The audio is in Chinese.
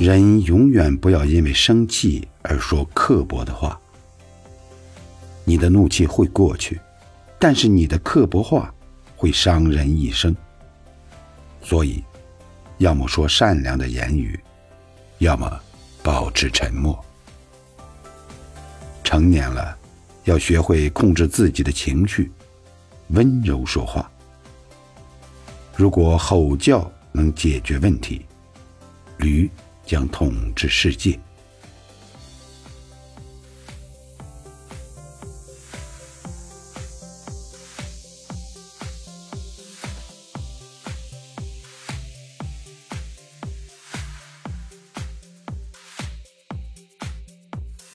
人永远不要因为生气而说刻薄的话。你的怒气会过去，但是你的刻薄话会伤人一生。所以，要么说善良的言语，要么保持沉默。成年了，要学会控制自己的情绪，温柔说话。如果吼叫能解决问题，驴将统治世界。